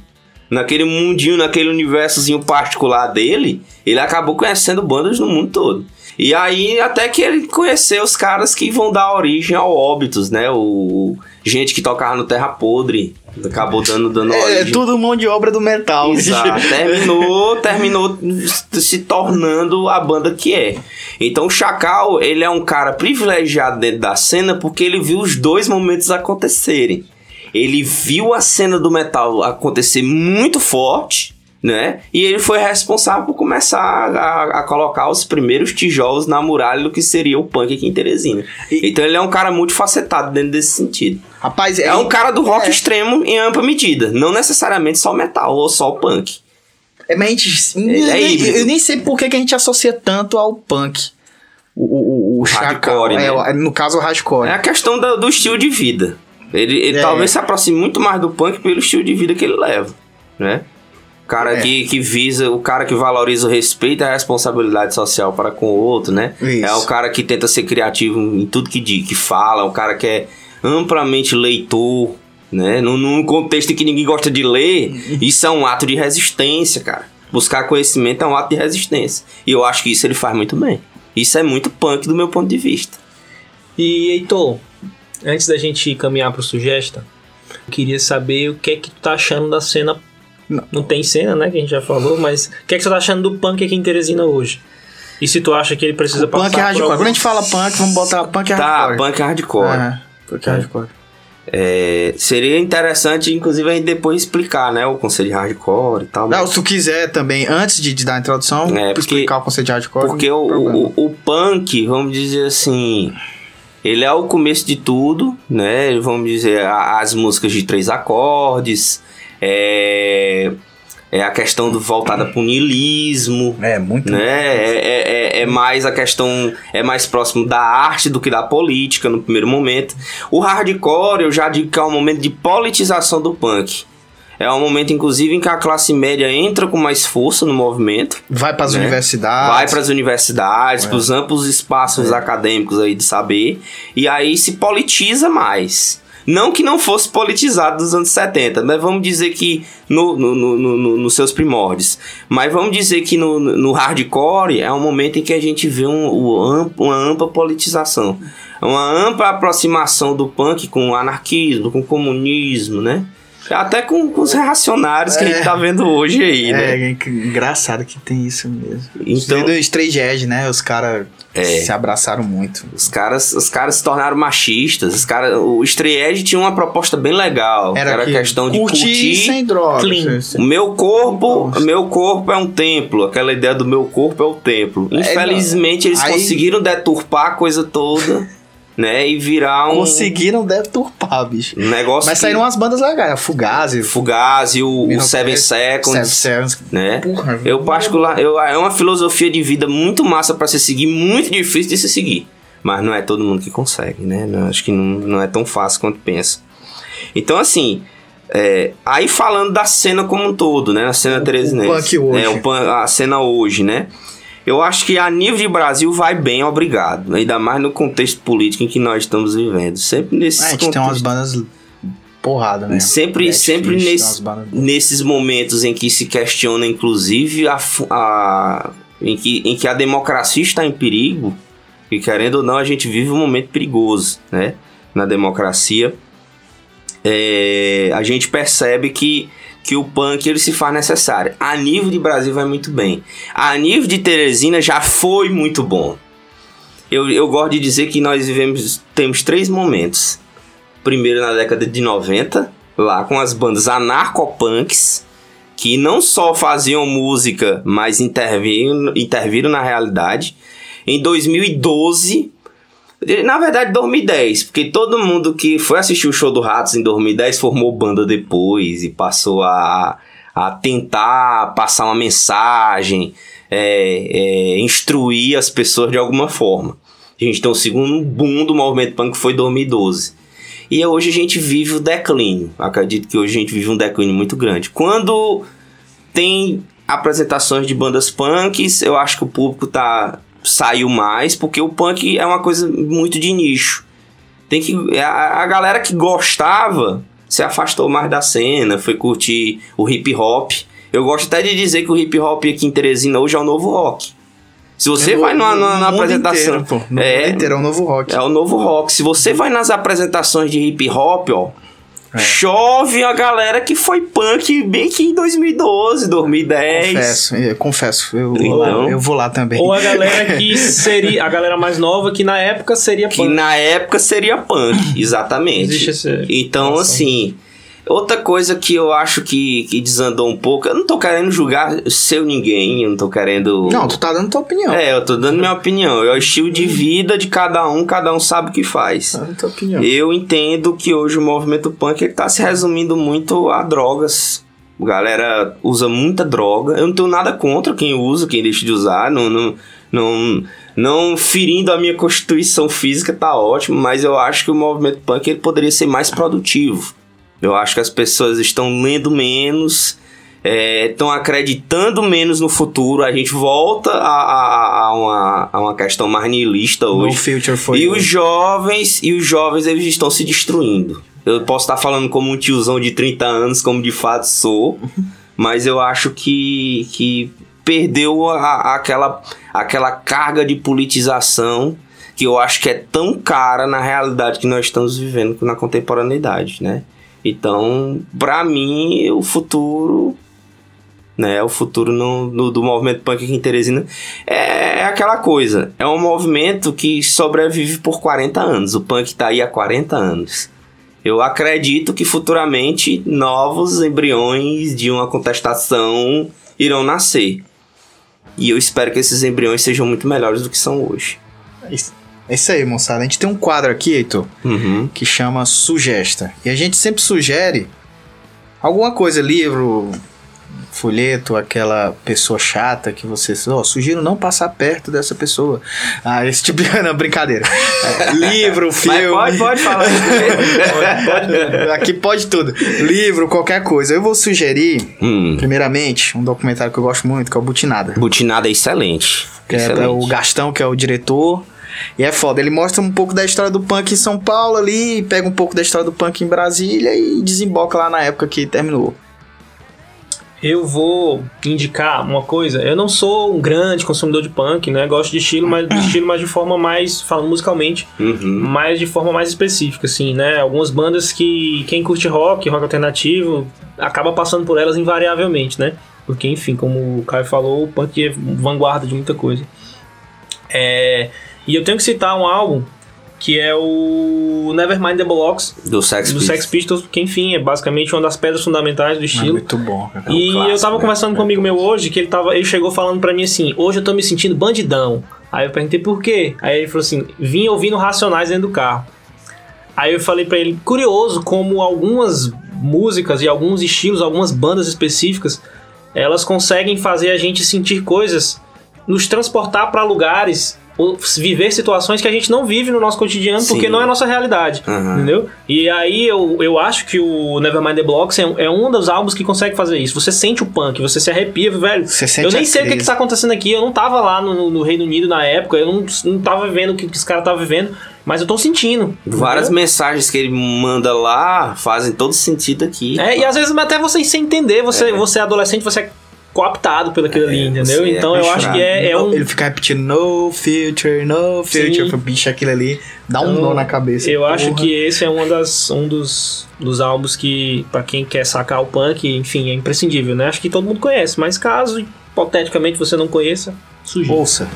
Naquele mundinho, naquele universozinho particular dele, ele acabou conhecendo bandas no mundo todo. E aí, até que ele conheceu os caras que vão dar origem ao Óbitos, né? O, gente que tocava no Terra Podre. Acabou dando, dando é, origem. É tudo mão de obra do metal. Exato. terminou, terminou se tornando a banda que é. Então o Chacal, ele é um cara privilegiado dentro da cena porque ele viu os dois momentos acontecerem. Ele viu a cena do metal acontecer muito forte né? E ele foi responsável por começar a, a, colocar os primeiros tijolos na muralha do que seria o punk aqui em Teresina. E, então ele é um cara multifacetado dentro desse sentido. Rapaz, é, é um cara do rock é. extremo em ampla medida, não necessariamente só metal ou só o punk. É, mas a gente, eu, é eu, eu, nem sei por que, que a gente associa tanto ao punk. O, o, o, o hardcore, né? é, no caso o hardcore. É a questão do, do estilo de vida. Ele, ele é. talvez se aproxime muito mais do punk pelo estilo de vida que ele leva, né? Cara é. que, que visa, o cara que valoriza o respeito e a responsabilidade social para com o outro, né? Isso. É o cara que tenta ser criativo em tudo que, que fala, o cara que é amplamente leitor, né? Num, num contexto em que ninguém gosta de ler, isso é um ato de resistência, cara. Buscar conhecimento é um ato de resistência. E eu acho que isso ele faz muito bem. Isso é muito punk do meu ponto de vista. E Heitor, antes da gente caminhar pro Sugesta, eu queria saber o que é que tu tá achando da cena não. não tem cena, né? Que a gente já falou, mas o que, é que você tá achando do punk aqui em Teresina hoje? E se tu acha que ele precisa o passar punk é hardcore. Alguns... Quando a gente fala punk, vamos botar punk é tá, hardcore. Tá, punk é hardcore. É, punk é hardcore. É, seria interessante, inclusive, a gente depois explicar, né? O conceito de hardcore e tal. Não, mas... se tu quiser também, antes de, de dar a introdução, é, porque, explicar o conceito de hardcore. Porque o, o, o, punk, vamos dizer assim, ele é o começo de tudo, né? Vamos dizer, as músicas de três acordes, é, é a questão do voltada para o niilismo. É, muito. Né? É, é, é, é, mais a questão. É mais próximo da arte do que da política no primeiro momento. O hardcore, eu já digo que é um momento de politização do punk. É um momento, inclusive, em que a classe média entra com mais força no movimento. Vai para as né? universidades. Vai para as universidades, para os amplos espaços é. acadêmicos aí de saber. E aí se politiza mais. Não que não fosse politizado nos anos 70, mas vamos dizer que no, no, no, no nos seus primórdios. Mas vamos dizer que no, no hardcore é um momento em que a gente vê um, um, uma ampla politização. Uma ampla aproximação do punk com o anarquismo, com o comunismo, né? Até com, com os reacionários que a gente tá é. vendo hoje aí, né? É, engraçado que tem isso mesmo. Então, os três Edge, né? Os caras é. se abraçaram muito. Os caras, os caras se tornaram machistas. Os cara, o Stray tinha uma proposta bem legal. Era, era que questão de curtir, curtir sem drogas. Clean. O meu corpo, meu corpo é um templo. Aquela ideia do meu corpo é o templo. É, Infelizmente, eles Aí... conseguiram deturpar a coisa toda né? E virar um. Conseguiram deturpar, bicho. Um negócio. Mas que... saíram umas bandas legais, Fugazi. Fugazi, o, o Seven Seconds. Seven Seconds. Né? Porra, eu, particular, eu, é uma filosofia de vida muito massa para se seguir, muito difícil de se seguir. Mas não é todo mundo que consegue, né? Não, acho que não, não é tão fácil quanto pensa. Então, assim. É, aí falando da cena como um todo, né? A cena Teresinense. O punk hoje. É, o, a cena hoje, né? Eu acho que a nível de Brasil vai bem, obrigado. Ainda mais no contexto político em que nós estamos vivendo. Sempre nesse. É, a gente contexto... tem umas bandas porrada, né? Sempre, sempre nesse, nesses momentos em que se questiona, inclusive, a, a, em, que, em que a democracia está em perigo, e querendo ou não, a gente vive um momento perigoso, né? Na democracia. É, a gente percebe que que o punk ele se faz necessário. A nível de Brasil vai muito bem. A nível de Teresina já foi muito bom. Eu, eu gosto de dizer que nós vivemos, temos três momentos. Primeiro na década de 90, lá com as bandas anarcopunks, que não só faziam música, mas interviram, interviram na realidade. Em 2012, na verdade, 2010, porque todo mundo que foi assistir o show do Ratos em 2010 formou banda depois e passou a, a tentar passar uma mensagem, é, é, instruir as pessoas de alguma forma. A gente tem o segundo boom do movimento punk que foi 2012. E hoje a gente vive o declínio. Acredito que hoje a gente vive um declínio muito grande. Quando tem apresentações de bandas punks, eu acho que o público tá saiu mais, porque o punk é uma coisa muito de nicho. Tem que a, a galera que gostava se afastou mais da cena, foi curtir o hip hop. Eu gosto até de dizer que o hip hop aqui em Teresina hoje é o novo rock. Se você é vai no, na apresentação. Inteiro, pô. No é, inteiro é o novo rock. É o novo rock. Se você vai nas apresentações de hip hop, ó, é. Chove a galera que foi punk bem que em 2012, 2010. Confesso, eu confesso, eu, então, vou lá, eu vou lá também. Ou a galera que seria, a galera mais nova que na época seria punk. Que na época seria punk, exatamente. Existe. Então, assim, Outra coisa que eu acho que, que desandou um pouco, eu não tô querendo julgar seu ninguém, eu não tô querendo. Não, tu tá dando tua opinião. É, eu tô dando minha opinião. É o estilo de vida de cada um, cada um sabe o que faz. Tá dando tua opinião. Eu entendo que hoje o movimento punk ele tá se resumindo muito a drogas. A galera usa muita droga. Eu não tenho nada contra quem usa, quem deixa de usar. Não, não, não, não ferindo a minha constituição física, tá ótimo. Mas eu acho que o movimento punk ele poderia ser mais produtivo. Eu acho que as pessoas estão lendo menos, estão é, acreditando menos no futuro. A gente volta a, a, a, uma, a uma questão mais nihilista hoje. No future foi e os jovens e os jovens eles estão se destruindo. Eu posso estar falando como um tiozão de 30 anos, como de fato sou, mas eu acho que, que perdeu a, aquela, aquela carga de politização que eu acho que é tão cara na realidade que nós estamos vivendo na contemporaneidade, né? Então, para mim, o futuro, né, o futuro no, no, do movimento punk aqui em Teresina é, é, aquela coisa. É um movimento que sobrevive por 40 anos. O punk tá aí há 40 anos. Eu acredito que futuramente novos embriões de uma contestação irão nascer. E eu espero que esses embriões sejam muito melhores do que são hoje. É isso. Aí, moçada. A gente tem um quadro aqui, Heitor, uhum. que chama Sugesta. E a gente sempre sugere alguma coisa, livro, folheto, aquela pessoa chata que você, ó, oh, sugiro não passar perto dessa pessoa. Ah, esse tipo de não, brincadeira. Livro, filme. Mas pode, pode falar. pode, pode, aqui pode tudo. Livro, qualquer coisa. Eu vou sugerir, hum. primeiramente, um documentário que eu gosto muito, que é o Butinada. Butinada é excelente. Que é excelente. é o Gastão, que é o diretor. E é foda. Ele mostra um pouco da história do punk em São Paulo ali, pega um pouco da história do punk em Brasília e desemboca lá na época que terminou eu vou indicar uma coisa. Eu não sou um grande consumidor de punk, né? Gosto de estilo, mas de estilo, mas de forma mais, falando musicalmente, uhum. mas de forma mais específica, assim, né? Algumas bandas que quem curte rock, rock alternativo, acaba passando por elas invariavelmente, né? Porque, enfim, como o Caio falou, o punk é vanguarda de muita coisa. É, e eu tenho que citar um álbum que é o Nevermind the Bollocks do Sex, do Sex Pistols, que enfim é basicamente uma das pedras fundamentais do estilo. É muito bom. É um e clássico, eu tava né? conversando com um amigo meu hoje que ele tava, ele chegou falando para mim assim: "Hoje eu tô me sentindo bandidão". Aí eu perguntei por quê? Aí ele falou assim: "Vim ouvindo Racionais dentro do carro". Aí eu falei para ele: "Curioso como algumas músicas e alguns estilos, algumas bandas específicas, elas conseguem fazer a gente sentir coisas, nos transportar para lugares viver situações que a gente não vive no nosso cotidiano Sim. porque não é a nossa realidade, uhum. entendeu? E aí eu, eu acho que o Nevermind the Blocks é, é, um dos álbuns que consegue fazer isso. Você sente o punk, você se arrepia, velho. eu nem sei o que, que tá acontecendo aqui, eu não tava lá no, no, Reino Unido na época, eu não, não tava vivendo o que, que os caras estavam vivendo, mas eu tô sentindo. Várias entendeu? mensagens que ele manda lá fazem todo sentido aqui. É, e às vezes até você sem entender, você, é. você é adolescente, você é cooptado pelo aquilo é, ali, entendeu? É então eu acho que é, é um. Ele fica repetindo no future, no future, bicho, aquilo ali dá um então, nó na cabeça. Eu porra. acho que esse é uma das, um dos, dos álbuns que, para quem quer sacar o punk, enfim, é imprescindível, né? Acho que todo mundo conhece, mas caso hipoteticamente você não conheça, sugiro. Ouça.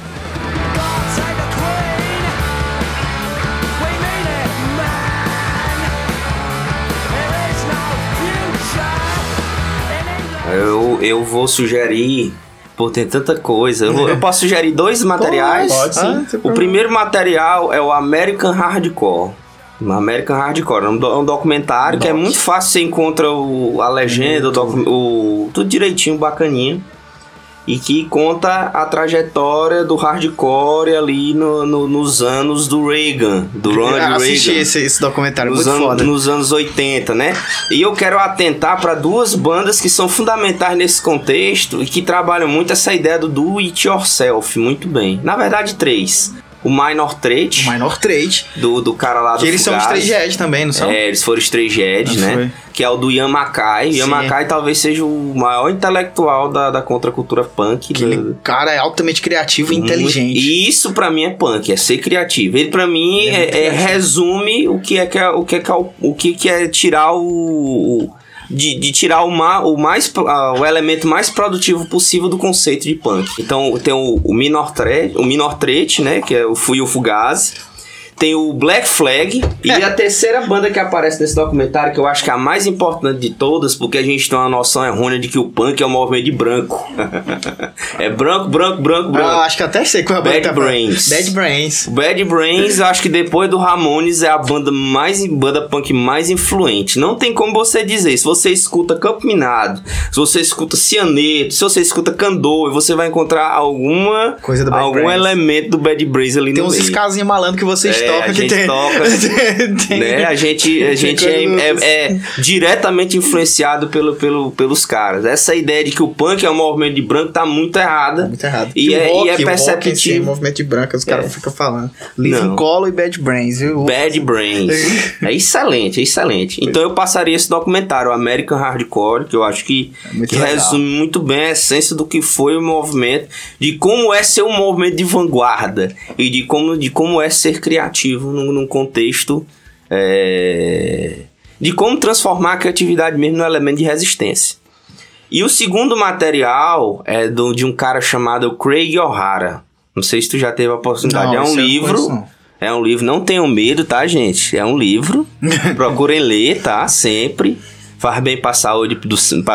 Eu, vou sugerir. Pô, tem tanta coisa. Eu, eu posso sugerir dois materiais. Pode, pode sim. Ah, o primeiro material é o American Hardcore. American Hardcore, é um, do, um documentário que é muito fácil, você encontra o, a legenda, o, o, tudo direitinho, bacaninha e que conta a trajetória do hardcore ali no, no, nos anos do Reagan, do Ronald Reagan. assisti esse, esse documentário, nos muito foda. Nos anos 80, né? E eu quero atentar para duas bandas que são fundamentais nesse contexto e que trabalham muito essa ideia do do it yourself muito bem. Na verdade, três o Minor Trade. O Minor Trade. Do, do cara lá que do Que eles Fugazi. são os três também, não são? É, eles foram os três né? Foi. Que é o do Mackay. Ian Mackay talvez seja o maior intelectual da, da contracultura punk. Aquele do... cara é altamente criativo e inteligente. E isso para mim é punk, é ser criativo. Ele para mim é, é, é resume o que é que é, o que é, é, o que é tirar o, o de, de tirar o, ma, o, mais, uh, o elemento mais produtivo possível do conceito de punk. Então tem o, o Minor Threat, o Minor Threat, né, que é o Fui o Fugaz, tem o Black Flag e é. a terceira banda que aparece nesse documentário, que eu acho que é a mais importante de todas, porque a gente tem uma noção errônea de que o punk é um movimento de branco. é branco, branco, branco, branco. Ah, acho que até sei qual é a banda. Bad Brains. Bad Brains. Bad Brains, acho que depois do Ramones é a banda mais banda punk mais influente. Não tem como você dizer. Se você escuta Campo Minado, se você escuta Cianeto, se você escuta Candor, você vai encontrar alguma coisa do Bad algum Brains. elemento do Bad Brains ali tem no meio. Tem uns escasinhos malandro que você é, toca a gente tem. toca. tem, né? A gente, a gente é, é, é, diretamente influenciado pelo, pelo, pelos caras. Essa ideia de que o punk é um movimento de branco tá muito errada. Muito errado. E, é, rock, e é perceptível. O movimento de branco, os caras é. ficam falando. Living Colo e Bad Brains. Viu? Bad Brains. é excelente, é excelente. Então eu passaria esse documentário, American Hardcore, que eu acho que, é que resume muito bem a essência do que foi o movimento, de como é ser um movimento de vanguarda e de como, de como é ser criativo num, num contexto é, de como transformar a criatividade mesmo no elemento de resistência. E o segundo material é do, de um cara chamado Craig O'Hara. Não sei se tu já teve a oportunidade. Não, é um livro. É um livro, não tenham medo, tá, gente? É um livro. Procurem ler, tá? Sempre. Faz bem para a saúde,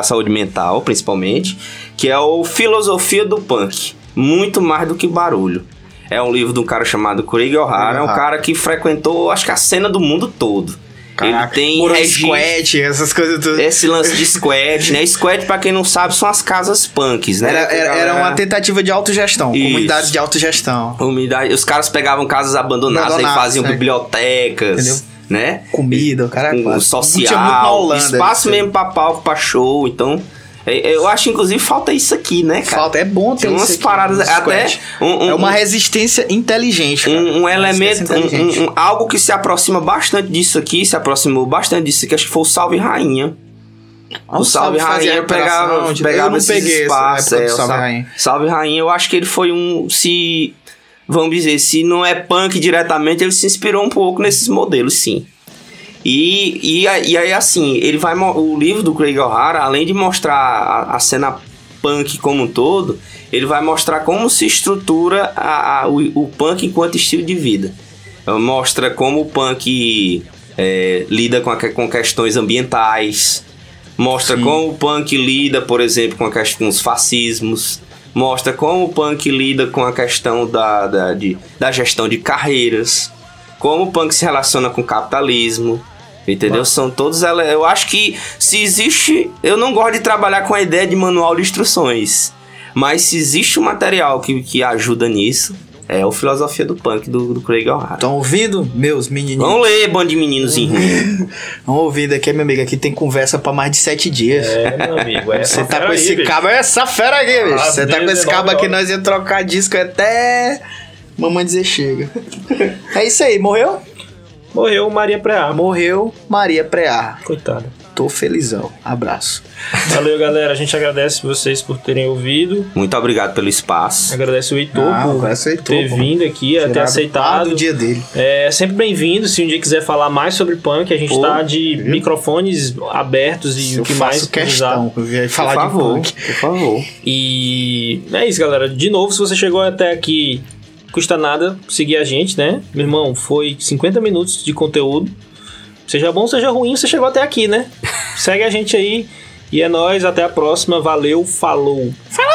saúde mental, principalmente. Que é o Filosofia do Punk. Muito mais do que barulho. É um livro de um cara chamado Craig O'Hara, é um cara que frequentou, acho que a cena do mundo todo. Caraca, ele tem squat, essas coisas tudo. Esse lance de squat, né? Squat, pra quem não sabe, são as casas punks, né? Era, era, era uma tentativa de autogestão, Isso. comunidade de autogestão. Comunidade, os caras pegavam casas abandonadas, abandonadas aí faziam né? bibliotecas. Entendeu? Né? Comida, o cara. Um, social, Holanda, espaço mesmo pra palco, pra show, então. Eu acho, inclusive, falta isso aqui, né, cara? Falta, é bom ter Tem umas paradas, até... Um, um, é uma resistência inteligente, cara. Um, elemento, um, algo que se aproxima bastante disso aqui, se aproximou bastante disso aqui, acho que foi o Salve Rainha. O, Salve, Salve Rainha pegava, pegava eu não peguei espaço, é, Salve, Rainha. Salve Rainha, eu acho que ele foi um... Se, vamos dizer, se não é punk diretamente, ele se inspirou um pouco nesses modelos, sim. E, e, e aí, assim, ele vai. O livro do Craig O'Hara, além de mostrar a, a, cena punk como um todo, ele vai mostrar como se estrutura a, a o, o, punk enquanto estilo de vida. Mostra como o punk é, lida com, a, com questões ambientais. Mostra Sim. como o punk lida, por exemplo, com, a, com os fascismos. Mostra como o punk lida com a questão da, da, de, da gestão de carreiras. Como o punk se relaciona com o capitalismo Entendeu? São todos. Eu acho que se existe. Eu não gosto de trabalhar com a ideia de manual de instruções. Mas se existe um material que, que ajuda nisso, é o Filosofia do Punk do, do Craig O'Hara. Estão ouvindo, meus menininhos? Vamos ler, bando de meninos Vamos ouvindo aqui, meu amigo. Aqui tem conversa pra mais de sete dias. É, meu amigo. É Você tá com esse cabo, é essa fera aqui, bicho. Você tá com esse cabo aqui, nós ia trocar disco até. Mamãe dizer chega. é isso aí, morreu? Morreu Maria Preá. Morreu Maria Preá. Coitada. Tô felizão. Abraço. Valeu, galera. A gente agradece vocês por terem ouvido. Muito obrigado pelo espaço. Agradece o Heitor ah, por Heitor, ter pô. vindo aqui, Tirado ter aceitado. o dia dele. É sempre bem-vindo. Se um dia quiser falar mais sobre punk, a gente pô, tá de viu? microfones abertos e o que mais questão precisar. falar por favor, de punk. Por favor. E é isso, galera. De novo, se você chegou até aqui custa nada seguir a gente, né? Meu irmão, foi 50 minutos de conteúdo. Seja bom, seja ruim, você chegou até aqui, né? Segue a gente aí. E é nóis, até a próxima. Valeu, falou. Falou!